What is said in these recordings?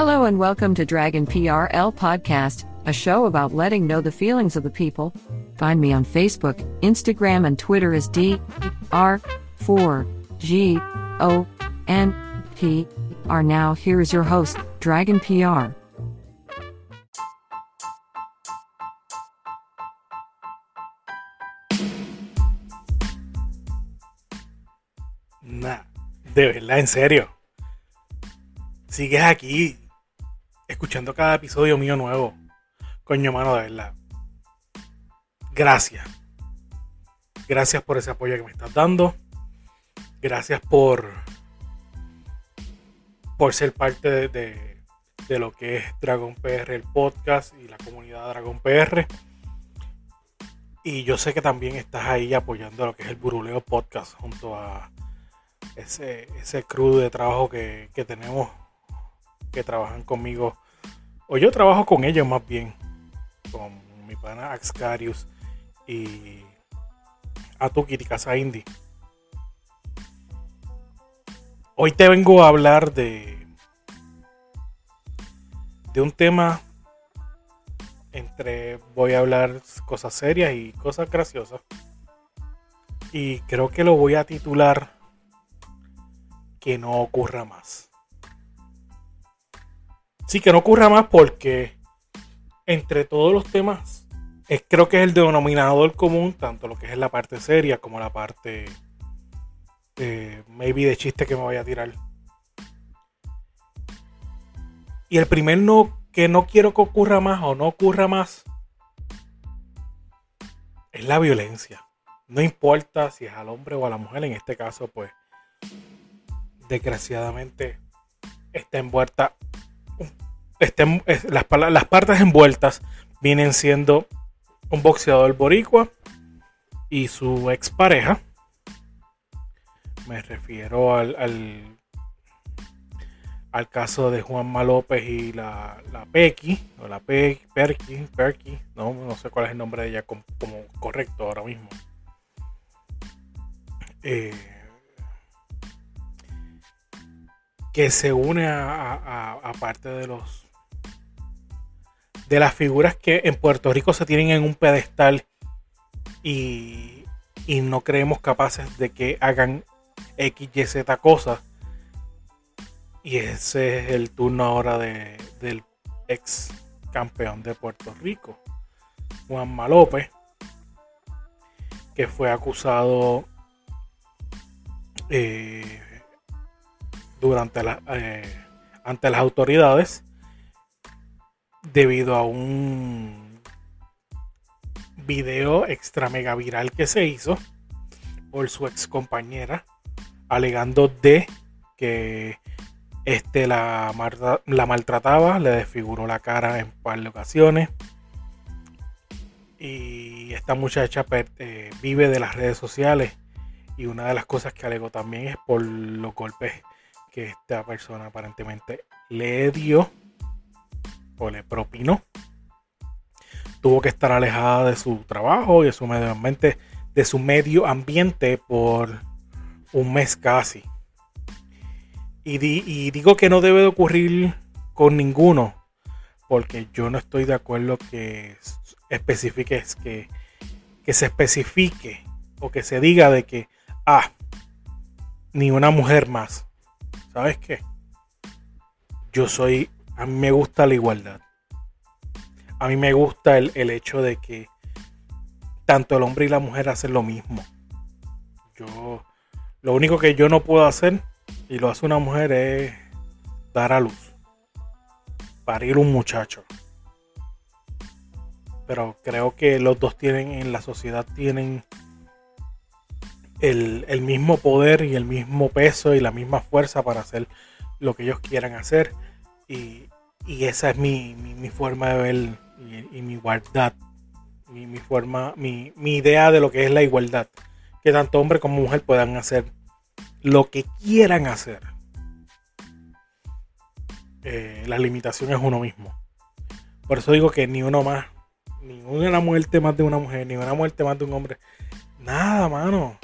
Hello and welcome to Dragon PRL Podcast, a show about letting know the feelings of the people. Find me on Facebook, Instagram, and Twitter as D R 4 G O N P R. Now, here is your host, Dragon PR. Nah, de verdad, en serio. Sigues aquí escuchando cada episodio mío nuevo. Coño, mano, de verdad. Gracias. Gracias por ese apoyo que me estás dando. Gracias por por ser parte de, de, lo que es Dragon PR, el podcast y la comunidad Dragon PR. Y yo sé que también estás ahí apoyando lo que es el Buruleo Podcast junto a ese, ese crew de trabajo que, que tenemos que trabajan conmigo. O yo trabajo con ellos más bien. Con mi pana Axcarius y Atuki Casa Indie. Hoy te vengo a hablar de, de un tema entre voy a hablar cosas serias y cosas graciosas. Y creo que lo voy a titular que no ocurra más. Sí, que no ocurra más porque entre todos los temas creo que es el denominador común, tanto lo que es la parte seria como la parte eh, maybe de chiste que me vaya a tirar. Y el primer no que no quiero que ocurra más o no ocurra más es la violencia. No importa si es al hombre o a la mujer, en este caso, pues desgraciadamente está envuelta. Está en- es- las, las partes envueltas vienen siendo un boxeador boricua y su expareja. Me refiero al, al, al caso de Juanma López y la, la Pequi, o la Pe, Perky, Perky, no, no sé cuál es el nombre de ella como, correcto ahora mismo. Eh, que se une a- a- a parte de los de las figuras que en Puerto Rico se tienen en un pedestal y, y no creemos capaces de que hagan X, Y, Z cosas. Y ese es el turno ahora de, del ex campeón de Puerto Rico, Juanma López, que fue acusado eh, durante la, eh, ante las autoridades debido a un video extra mega viral que se hizo por su ex compañera alegando de que este la, la maltrataba, le desfiguró la cara en par de ocasiones. Y esta muchacha per- eh, vive de las redes sociales. Y una de las cosas que alegó también es por los golpes que esta persona aparentemente le dio o le propinó. Tuvo que estar alejada de su trabajo y de su medio ambiente, de su medio ambiente por un mes casi. Y, di- y digo que no debe de ocurrir con ninguno, porque yo no estoy de acuerdo que especifiques que, que se especifique o que se diga de que, ah, ni una mujer más. ¿Sabes qué? Yo soy, a mí me gusta la igualdad. A mí me gusta el, el hecho de que tanto el hombre y la mujer hacen lo mismo. Yo, lo único que yo no puedo hacer, y lo hace una mujer, es dar a luz. Parir un muchacho. Pero creo que los dos tienen, en la sociedad tienen el, el mismo poder y el mismo peso y la misma fuerza para hacer lo que ellos quieran hacer. Y, esa es mi, forma de ver y, mi igualdad. Mi, forma, mi, idea de lo que es la igualdad. Que tanto hombre como mujer puedan hacer lo que quieran hacer. Eh, la limitación es uno mismo. Por eso digo que ni uno más, ni una muerte más de una mujer, ni una muerte más de un hombre. Nada, mano.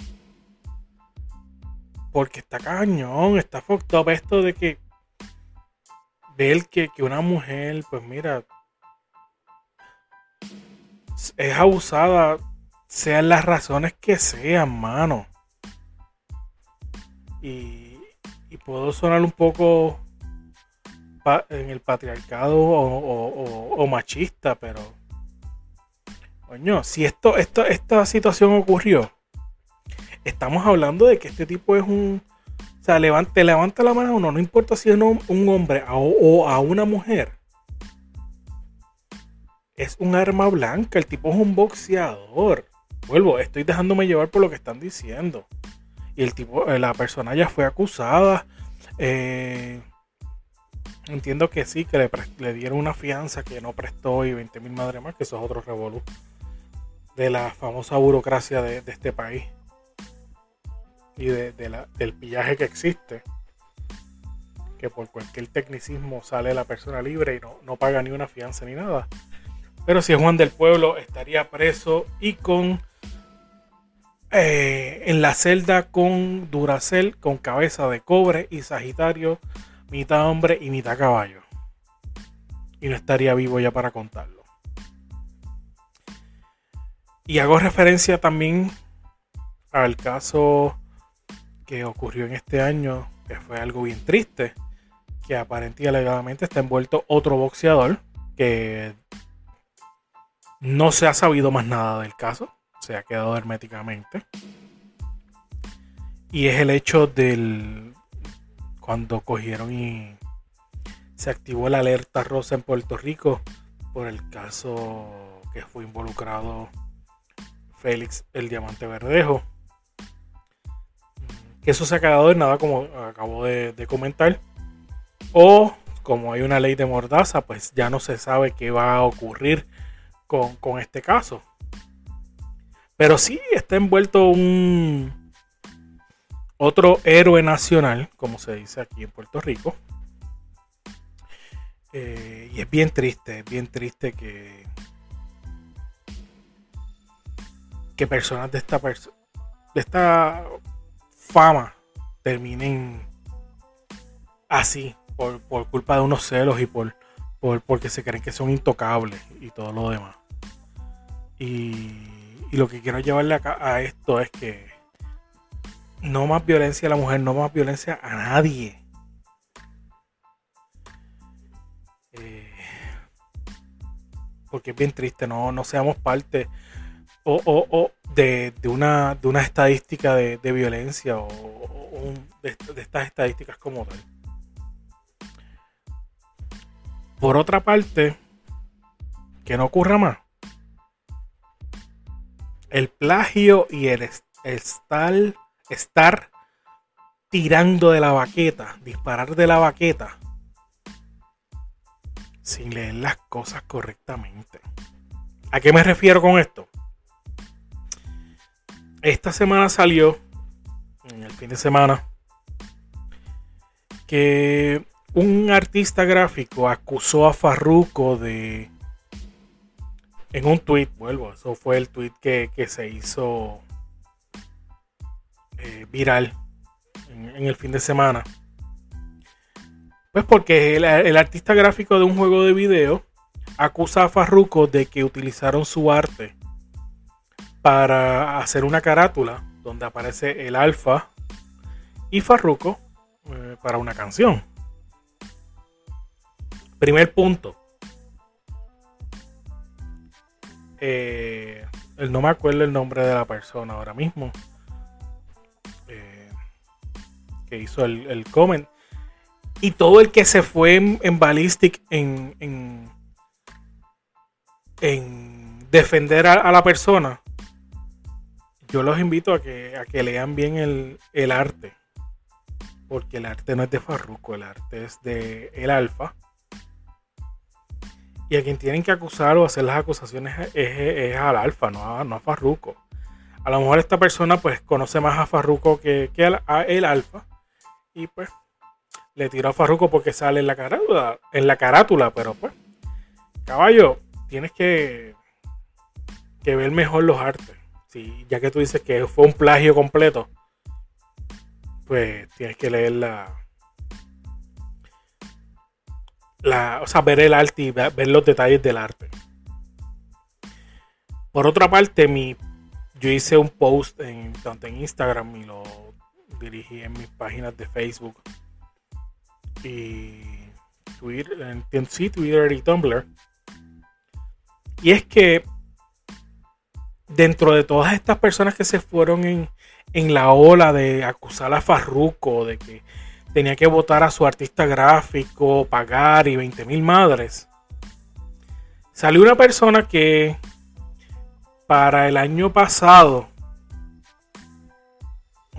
Porque está cañón, está fucked up esto de que ver que, que una mujer, pues mira, es abusada, sean las razones que sean, mano. Y, y puedo sonar un poco en el patriarcado o, machista, pero coño, si esto, esto, esta situación ocurrió, estamos hablando de que este tipo es un, o sea, levante, levanta la mano a uno, no importa si es un, hombre o a una mujer. Es un arma blanca, el tipo es un boxeador. Vuelvo, estoy dejándome llevar por lo que están diciendo. Y el tipo, eh, la persona ya fue acusada. Eh, Entiendo que sí, que le, dieron una fianza que no prestó y 20 mil madres más, que eso es otro de la famosa burocracia de, este país y de, del pillaje que existe. Que por cualquier tecnicismo sale la persona libre y no, no paga ni una fianza ni nada. Pero si es Juan del Pueblo, estaría preso y con eh, en la celda con Duracel, con cabeza de cobre y Sagitario mitad hombre y mitad caballo. Y no estaría vivo ya para contarlo. Y hago referencia también al caso que ocurrió en este año, que fue algo bien triste, que aparentemente está envuelto otro boxeador que no se ha sabido más nada del caso, se ha quedado herméticamente. Y es el hecho del cuando cogieron y se activó la alerta rosa en Puerto Rico por el caso que fue involucrado Félix el Diamante Verdejo. Que eso se ha quedado en nada como acabo de, comentar. O como hay una ley de mordaza, pues ya no se sabe qué va a ocurrir con, con este caso. Pero sí está envuelto un, otro héroe nacional, como se dice aquí en Puerto Rico. Eh, y es bien triste, es bien triste que, que personas de esta, de esta fama terminen así, por, culpa de unos celos y por, por, porque se creen que son intocables y todo lo demás. Y, y lo que quiero llevarle acá a esto es que no más violencia a la mujer, no más violencia a nadie. Eh, porque es bien triste, no, no seamos parte o, de, una, de una estadística de, violencia o, de, de, estas estadísticas como tal. Por otra parte, que no ocurra más. El plagio y el estar estar tirando de la baqueta, disparar de la baqueta, sin leer las cosas correctamente. ¿A qué me refiero con esto? Esta semana salió, en el fin de semana, que un artista gráfico acusó a Farruko de. En un tweet, vuelvo, eso fue el tweet que, que se hizo eh, viral en, el fin de semana. Pues porque el, artista gráfico de un juego de video acusa a Farruko de que utilizaron su arte para hacer una carátula donde aparece el alfa y Farruko eh, para una canción. Primer punto. Eh, no me acuerdo el nombre de la persona ahora mismo que hizo el, el comment. Y todo el que se fue en, Ballistic en, en, defender a, la persona, yo los invito a que, a que lean bien el, el, arte. Porque el arte no es de Farruko, el arte es de El Alfa. Y a quien tienen que acusar o hacer las acusaciones es, al Alfa, no a, no a Farruko. A lo mejor esta persona pues conoce más a Farruko que, que a el Alfa. Y pues le tiró a Farruko porque sale en la carátula, en la carátula, pero pues, caballo, tienes que, que ver mejor los artes. Sí, ya que tú dices que fue un plagio completo, pues tienes que leer la, la, o sea, ver el arte y ver los detalles del arte. Por otra parte, mi, yo hice un post en, tanto en Instagram y lo dirigí en mis páginas de Facebook y Twitter, en, sí, Twitter y Tumblr. Y es que dentro de todas estas personas que se fueron en, en la ola de acusar a Farruko de que tenía que votar a su artista gráfico, pagar y 20 mil madres. Salió una persona que para el año pasado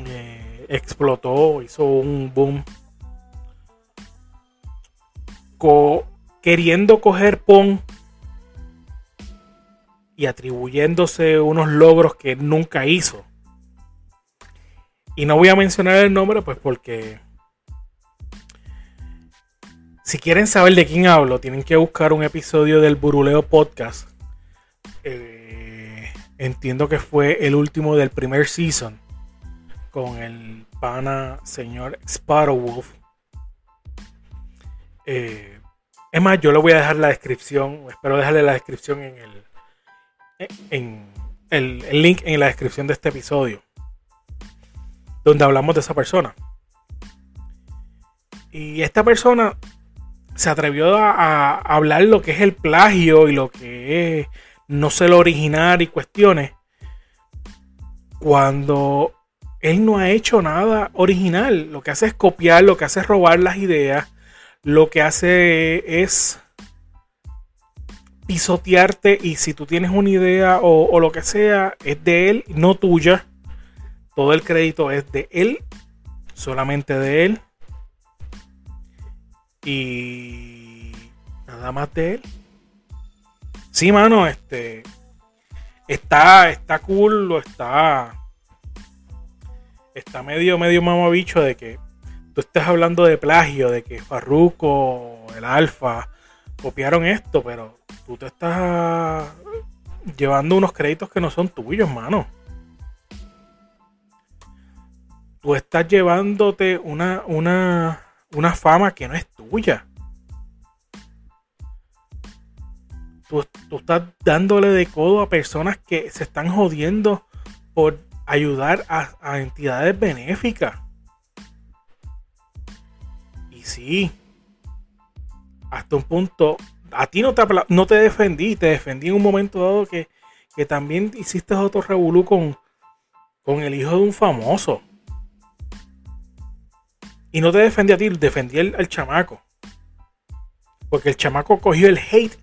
eh, explotó, hizo un boom, queriendo coger PON y atribuyéndose unos logros que nunca hizo. Y no voy a mencionar el nombre, pues porque si quieren saber de quién hablo, tienen que buscar un episodio del Buruleo Podcast. Eh, entiendo que fue el último del primer season. Con el pana señor Sparrowwolf. Eh, es más, yo le voy a dejar la descripción. Espero dejarle la descripción en el. En el, el link en la descripción de este episodio. Donde hablamos de esa persona. Y esta persona se atrevió a, hablar lo que es el plagio y lo que es no ser original y cuestiones, cuando él no ha hecho nada original. Lo que hace es copiar, lo que hace es robar las ideas, lo que hace es pisotearte y si tú tienes una idea o, lo que sea, es de él, no tuya. Todo el crédito es de él, solamente de él. Y nada más de él. Sí, mano, este. Está, está cool, lo está. Está medio, medio mamabicho de que tú estés hablando de plagio, de que Farruko, el Alfa, copiaron esto, pero tú te estás llevando unos créditos que no son tuyos, mano. Tú estás llevándote una, una, una fama que no es tuya. Tú, estás dándole de codo a personas que se están jodiendo por ayudar a, entidades benéficas. Y sí, hasta un punto, a ti no te, no te defendí, te defendí en un momento dado que, que también hiciste otro revolú con, con el hijo de un famoso. Y no te defendí a ti, defendí al, chamaco. Porque el chamaco cogió el hate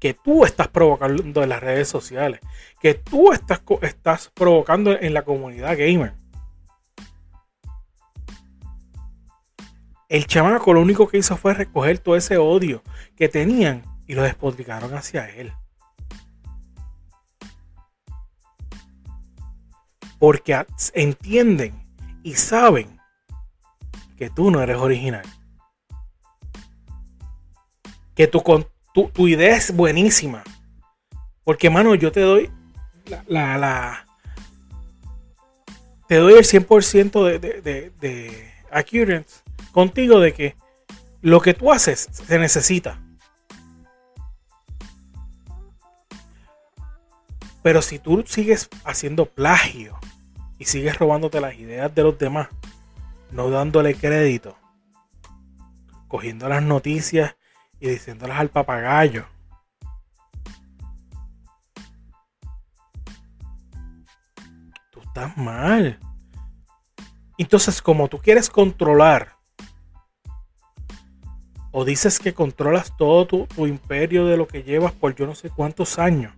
que tú estás provocando en las redes sociales. Que tú estás, estás provocando en la comunidad gamer. El chamaco lo único que hizo fue recoger todo ese odio que tenían y lo despotricaron hacia él. Porque entienden y saben que tú no eres original. Que tu, tu, tu idea es buenísima. Porque, mano, yo te doy la, la, te doy el 100% de, de, de, de contigo de que lo que tú haces se necesita. Pero si tú sigues haciendo plagio y sigues robándote las ideas de los demás, no dándole crédito, cogiendo las noticias y diciéndolas al papagayo. Tú estás mal. Entonces, como tú quieres controlar, o dices que controlas todo tu, imperio de lo que llevas por yo no sé cuántos años,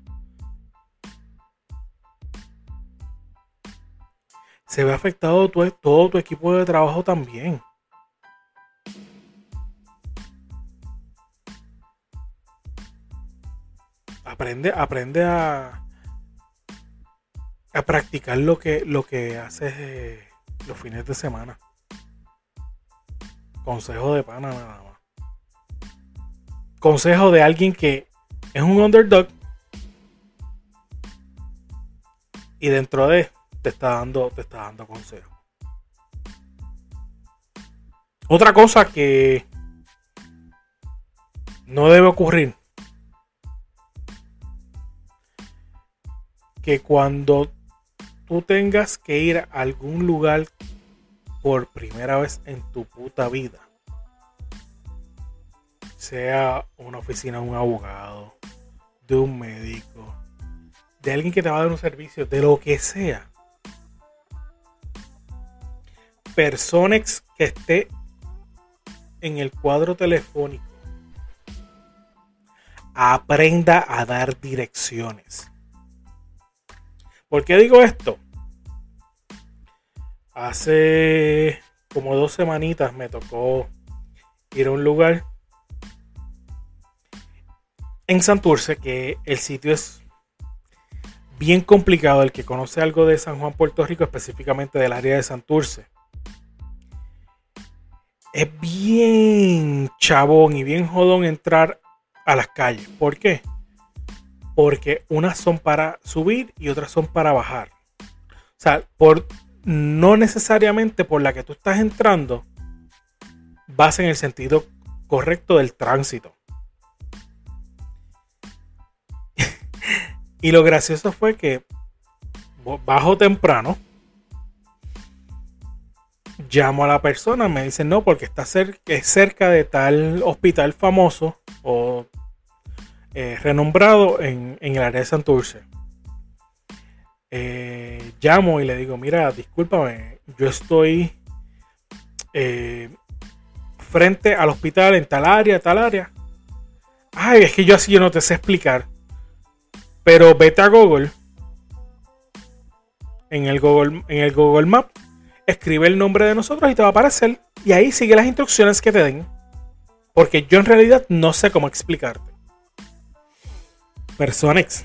se ve afectado todo tu equipo de trabajo también. aprende, aprende a, a practicar lo que, lo que haces eh, los fines de semana. Consejo de pana nada más. Consejo de alguien que es un underdog y dentro de te está dando, te está dando consejo. Otra cosa que no debe ocurrir. Que cuando tú tengas que ir a algún lugar por primera vez en tu puta vida, sea una oficina de un abogado, de un médico, de alguien que te va a dar un servicio, de lo que sea, personas que esté en el cuadro telefónico, aprenda a dar direcciones. ¿Por qué digo esto? Hace como dos semanitas me tocó ir a un lugar en Santurce que el sitio es bien complicado. El que conoce algo de San Juan, Puerto Rico, específicamente del área de Santurce, es bien chabón y bien jodón entrar a las calles. ¿Por qué? porque unas son para subir y otras son para bajar. O sea, por, no necesariamente por la que tú estás entrando vas en el sentido correcto del tránsito. Y lo gracioso fue que bajo temprano llamo a la persona, me dicen no, porque está cerca, es cerca de tal hospital famoso o eh, renombrado en, el área de Santurce. Eh, llamo y le digo, mira, discúlpame, yo estoy eh, frente al hospital en tal área, tal área. Ay, es que yo así yo no te sé explicar. Pero vete a Google. En el Google, en el Google Map. Escribe el nombre de nosotros y te va a aparecer. Y ahí sigue las instrucciones que te den. Porque yo en realidad no sé cómo explicarte. Personex.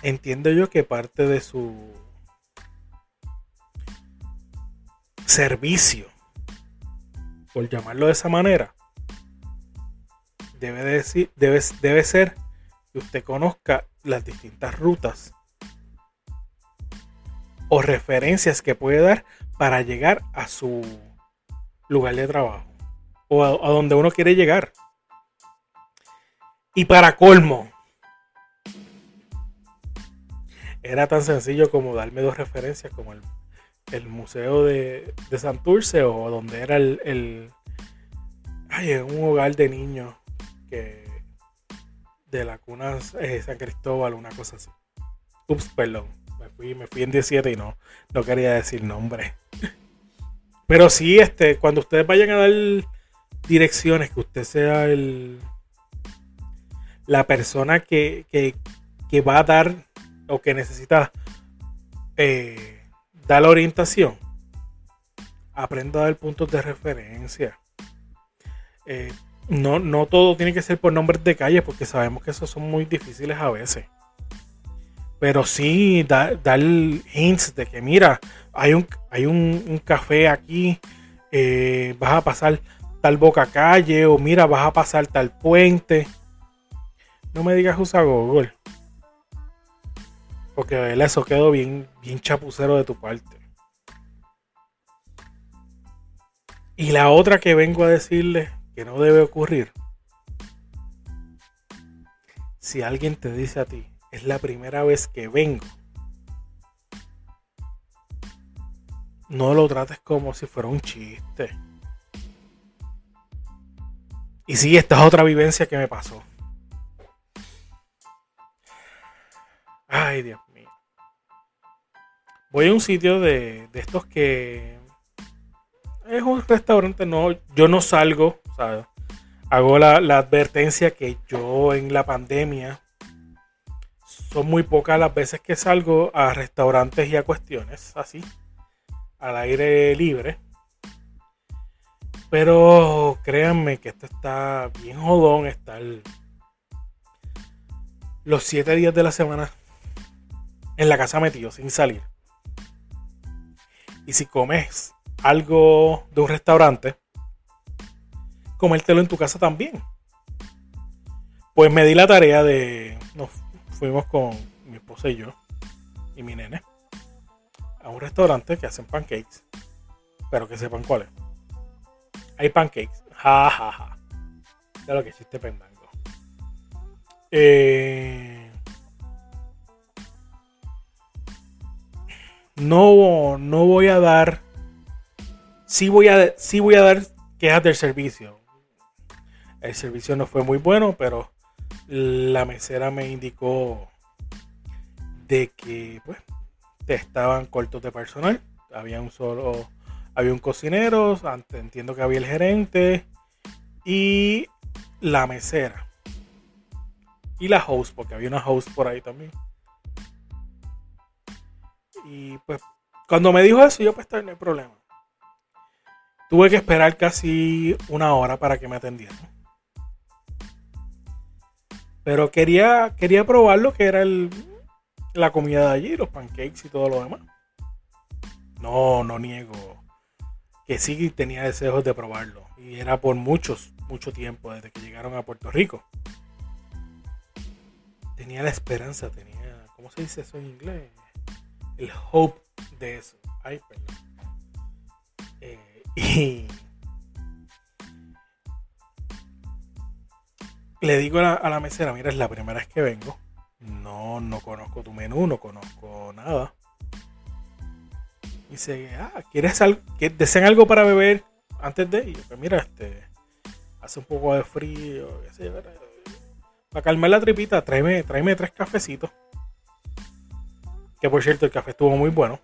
Entiendo yo que parte de su servicio, por llamarlo de esa manera, debe, decir, debe, debe ser que usted conozca las distintas rutas o referencias que puede dar para llegar a su lugar de trabajo o a donde uno quiere llegar. Y para colmo, era tan sencillo como darme dos referencias, como el, museo de, Santurce o donde era el, el un hogar de niños que de la cuna eh, San Cristóbal, una cosa así. Ups, perdón. Me fui, me fui en 17 y no, no quería decir nombre. Pero sí, este, cuando ustedes vayan a dar direcciones, que usted sea el, la persona que, va a dar o que necesita eh, dar la orientación, aprenda a dar puntos de referencia. Eh, no, no todo tiene que ser por nombres de calle, porque sabemos que esos son muy difíciles a veces. Pero sí dar, hints de que, mira, hay un, hay un, café aquí, eh, vas a pasar tal boca calle, o mira, vas a pasar tal puente. No me digas usa Google. Porque eso quedó bien, bien chapucero de tu parte. Y la otra que vengo a decirle que no debe ocurrir. Si alguien te dice a ti, es la primera vez que vengo. No lo trates como si fuera un chiste. Y sí, esta es otra vivencia que me pasó. Ay, Dios mío. Voy a un sitio de, estos que es un restaurante, no, yo no salgo, Hago la, advertencia que yo en la pandemia son muy pocas las veces que salgo a restaurantes y a cuestiones así, al aire libre. Pero créanme que esto está bien jodón estar los siete días de la semana en la casa metido sin salir. Y si comes algo de un restaurante, comértelo en tu casa también. Pues me di la tarea de. Nos fuimos con mi esposa y yo y mi nene a un restaurante que hacen pancakes. Pero que sepan cuáles. Hay pancakes. Ja, ja, ja. Ya lo que chiste pendango. Eh, no, no voy a dar. Sí voy a, sí voy a dar quejas del servicio. El servicio no fue muy bueno, pero la mesera me indicó de que pues estaban cortos de personal. Había un solo, había un cocinero, entiendo que había el gerente y la mesera. Y la host, porque había una host por ahí también. Y pues cuando me dijo eso, yo pues no hay problema. Tuve que esperar casi una hora para que me atendieran. Pero quería, quería probar lo que era el, la comida de allí, los pancakes y todo lo demás. No, no niego que sí tenía deseos de probarlo. Y era por muchos, mucho tiempo desde que llegaron a Puerto Rico. Tenía la esperanza, tenía, ¿cómo se dice eso en inglés? El hope de eso. Ay, perdón. Eh, y le digo a la, mesera, mira, es la primera vez que vengo. No, no conozco tu menú, no conozco nada. Y dice, ah, ¿quieres algo? ¿Desean algo para beber antes de? Y yo, pues mira, este, hace un poco de frío, Para calmar la tripita, tráeme, tráeme tres cafecitos. Que por cierto, el café estuvo muy bueno.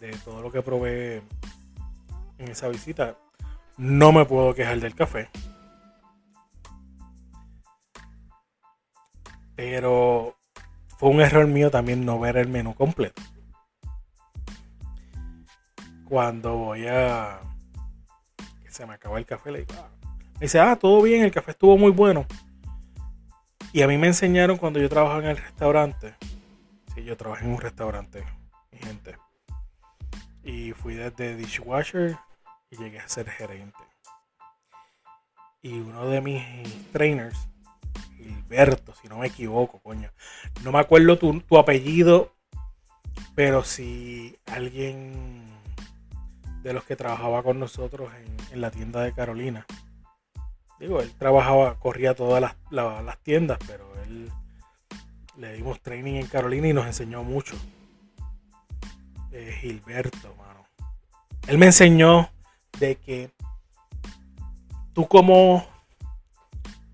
De todo lo que probé en esa visita, no me puedo quejar del café. Pero fue un error mío también no ver el menú completo. Cuando voy a... Se me acaba el café, le digo, ah". Me dice, ah, todo bien, el café estuvo muy bueno. Y a mí me enseñaron cuando yo trabajaba en el restaurante. Sí, yo trabajé en un restaurante, mi gente. Y fui desde dishwasher y llegué a ser gerente. Y uno de mis trainers Gilberto, si no me equivoco, coño. No me acuerdo tu, apellido, pero si alguien de los que trabajaba con nosotros en, la tienda de Carolina. Digo, él trabajaba, corría todas las, tiendas, pero él le dimos training en Carolina y nos enseñó mucho. Gilberto, mano. Él me enseñó de que tú como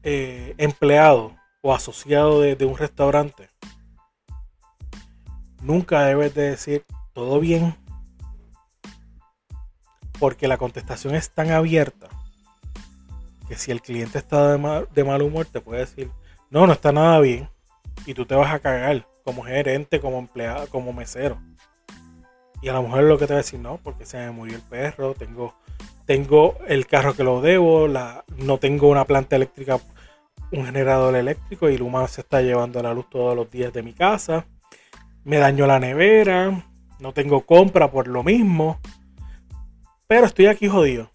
eh, empleado o asociado de, un restaurante, nunca debes de decir todo bien. Porque la contestación es tan abierta que si el cliente está de mal, de mal humor, te puede decir, no, no está nada bien. Y tú te vas a cagar como gerente, como empleado, como mesero. Y a lo mejor lo que te va a decir, no, porque se me murió el perro, tengo, tengo el carro que lo debo, la, no tengo una planta eléctrica un generador eléctrico y Luma se está llevando la luz todos los días de mi casa. Me dañó la nevera, no tengo compra por lo mismo. Pero estoy aquí jodido.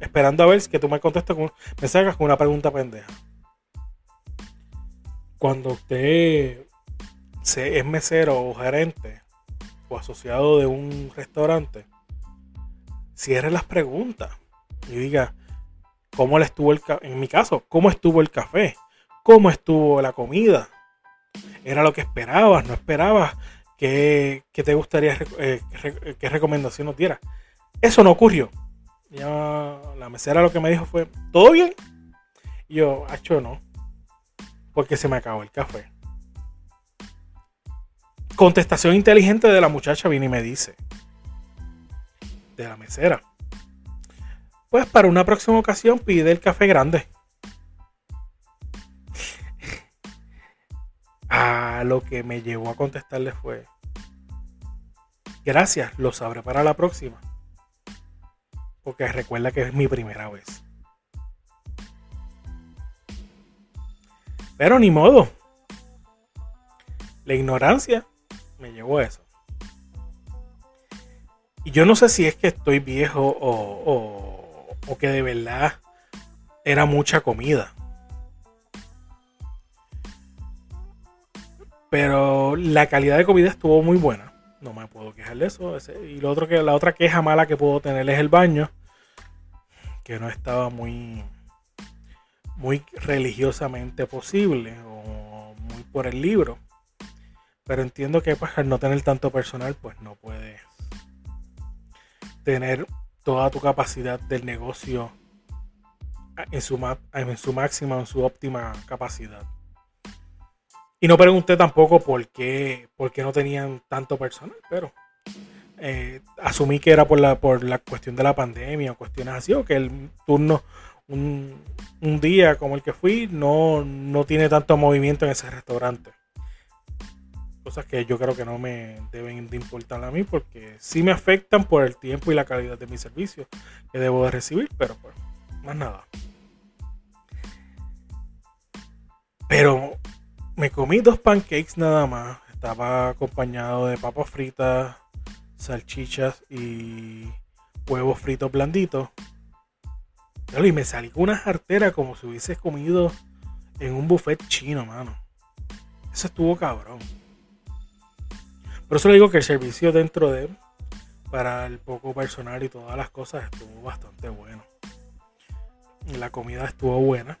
Esperando a ver que tú me contestes con, me sacas con una pregunta pendeja. Cuando usted es mesero o gerente o asociado de un restaurante, cierre las preguntas y diga, cómo le estuvo el en mi caso, cómo estuvo el café, cómo estuvo la comida. Era lo que esperabas, no esperabas que, te gustaría, eh, qué recomendación nos diera. Eso no ocurrió. Ya la mesera lo que me dijo fue, ¿todo bien? Y yo, hacho no, porque se me acabó el café. Contestación inteligente de la muchacha viene y me dice, de la mesera, pues para una próxima ocasión pide el café grande. A lo que me llevó a contestarle fue, gracias, lo sabré para la próxima. porque recuerda que es mi primera vez. Pero ni modo. La ignorancia me llevó a eso. Y yo no sé si es que estoy viejo o, o, que de verdad era mucha comida. Pero la calidad de comida estuvo muy buena. No me puedo quejar de eso. Y lo otro que, la otra queja mala que puedo tener es el baño. Que no estaba muy, muy religiosamente posible. O muy por el libro. Pero entiendo que pues, no tener tanto personal, pues no puedes tener toda tu capacidad del negocio en su, en su máxima, en su óptima capacidad. Y no pregunté tampoco por qué, no tenían tanto personal, pero eh, asumí que era por la, por la cuestión de la pandemia o cuestiones así, o que el turno, un, un día como el que fui, no, no tiene tanto movimiento en ese restaurante cosas que yo creo que no me deben de importar a mí porque sí me afectan por el tiempo y la calidad de mi servicio que debo de recibir, pero pues, más nada. Pero me comí dos pancakes nada más. Estaba acompañado de papas fritas, salchichas y huevos fritos blanditos. Y me salí con una jartera como si hubiese comido en un buffet chino, mano. Eso estuvo cabrón. Por eso le digo que el servicio dentro de para el poco personal y todas las cosas estuvo bastante bueno. La comida estuvo buena.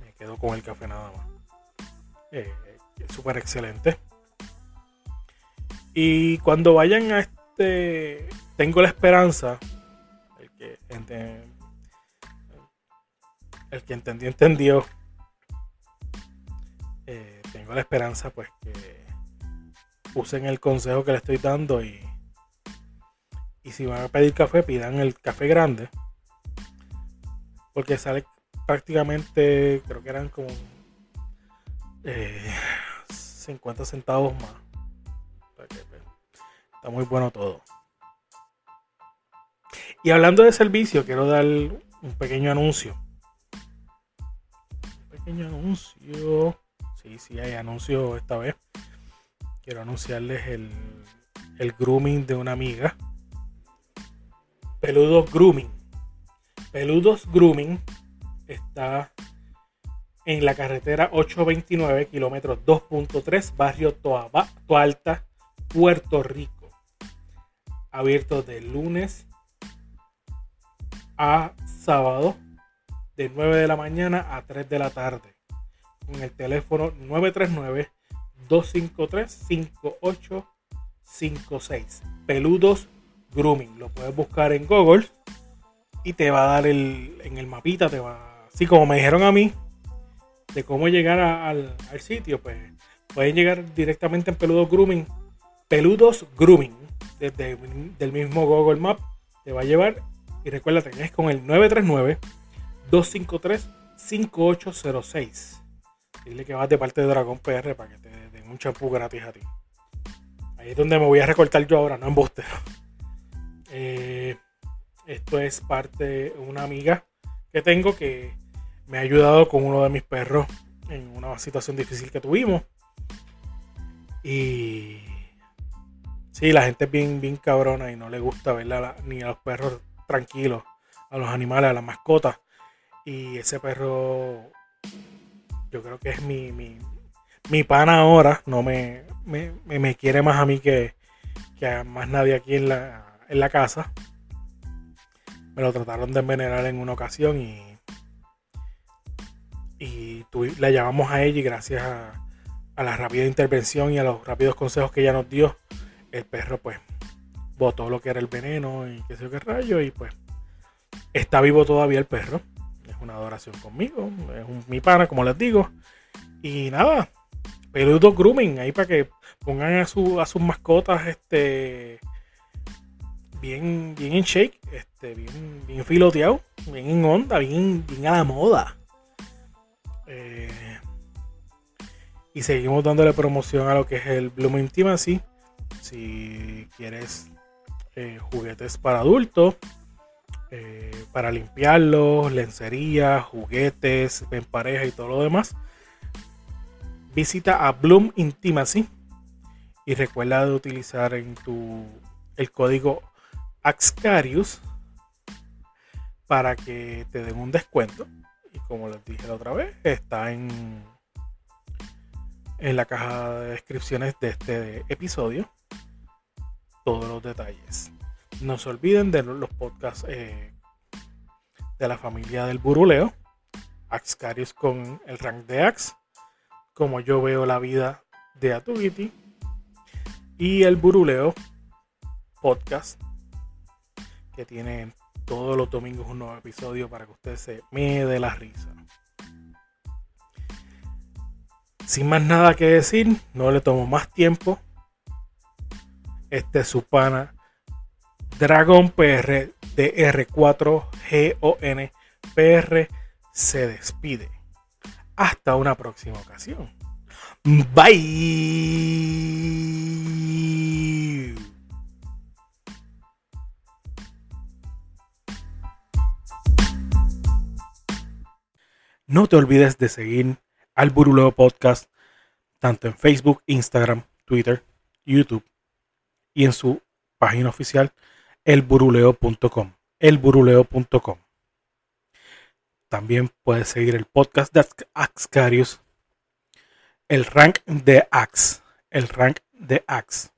Me quedo con el café nada más. Eh, Súper excelente. Y cuando vayan a este, tengo la esperanza, el que, el que entendió, entendió. Eh, tengo la esperanza pues que usen el consejo que le estoy dando y, y si van a pedir café, pidan el café grande. Porque sale prácticamente, creo que eran como 50 eh, centavos más. Pues, está muy bueno todo. Y hablando de servicio, quiero dar un pequeño anuncio. Un pequeño anuncio. Sí, sí, hay anuncio esta vez quiero anunciarles el, grooming de una amiga. Peludos Grooming. Peludos Grooming está en la carretera 829, kilómetros 2.3, barrio Toalta, Puerto Rico. Abierto de lunes a sábado, de 9 de la mañana a 3 de la tarde. Con el teléfono 939 253-5856. Peludos Grooming. Lo puedes buscar en Google y te va a dar el, en el mapita, te va, así como me dijeron a mí, de cómo llegar al, sitio, pues pueden llegar directamente en Peludos Grooming. Peludos Grooming, desde el mismo Google Map, te va a llevar. Y recuerda, que es con el 939 253 5806. Dile que vas de parte de Dragón PR para que te un champú gratis a ti. Ahí es donde me voy a recortar yo ahora, no en bustero. Eh, esto es parte de una amiga que tengo que me ha ayudado con uno de mis perros en una situación difícil que tuvimos. Y sí, la gente es bien, bien cabrona y no le gusta ver ni a los perros tranquilos, a los animales, a las mascotas. Y ese perro yo creo que es mi, mi, pana ahora, no me, me, quiere más a mí que, que, a más nadie aquí en la, en la casa. Me lo trataron de envenenar en una ocasión y, y la llamamos a ella y gracias a, a la rápida intervención y a los rápidos consejos que ella nos dio, el perro pues botó lo que era el veneno y qué sé yo qué rayo y pues está vivo todavía el perro una adoración conmigo. Es mi pana, como les digo. Y nada, peludo grooming ahí para que pongan a, su, a sus mascotas este bien, bien en shake, este, bien, bien filoteado, bien en onda, bien, bien a la moda. Eh, y seguimos dándole promoción a lo que es el Bloom Intimacy. Si quieres eh, juguetes para adultos, eh, para limpiarlos, lencería, juguetes, en pareja y todo lo demás. Visita a Bloom Intimacy y recuerda de utilizar el código Axcarius para que te den un descuento. Y como les dije la otra vez, está en, en la caja de descripciones de este episodio todos los detalles. No se olviden de los podcasts eh, de la familia del Buruleo, Axcarius con el rank de Ax, como yo veo la vida de Atugiti, y el Buruleo podcast, que tiene todos los domingos un nuevo episodio para que usted se me dé la risa. Sin más nada que decir, no le tomo más tiempo. Este es su pana Dragon PR DR4GON PR se despide. Hasta una próxima ocasión. Bye. No te olvides de seguir al Buruleo Podcast tanto en Facebook, Instagram, Twitter, YouTube y en su página oficial elburuleo.com. Elburuleo.com. También puedes seguir el podcast de Axcarius, el rank de Ax, el rank de Ax.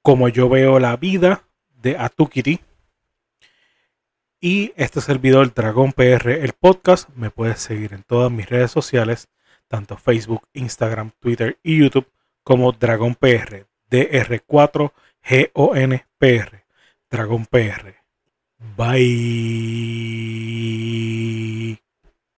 Como yo veo la vida de Atukiti. Y este es el video del Dragón PR, el podcast. Me puedes seguir en todas mis redes sociales, tanto Facebook, Instagram, Twitter y YouTube, como Dragón PR, DR4 G-O-N-P-R. Dragón PR. Bye.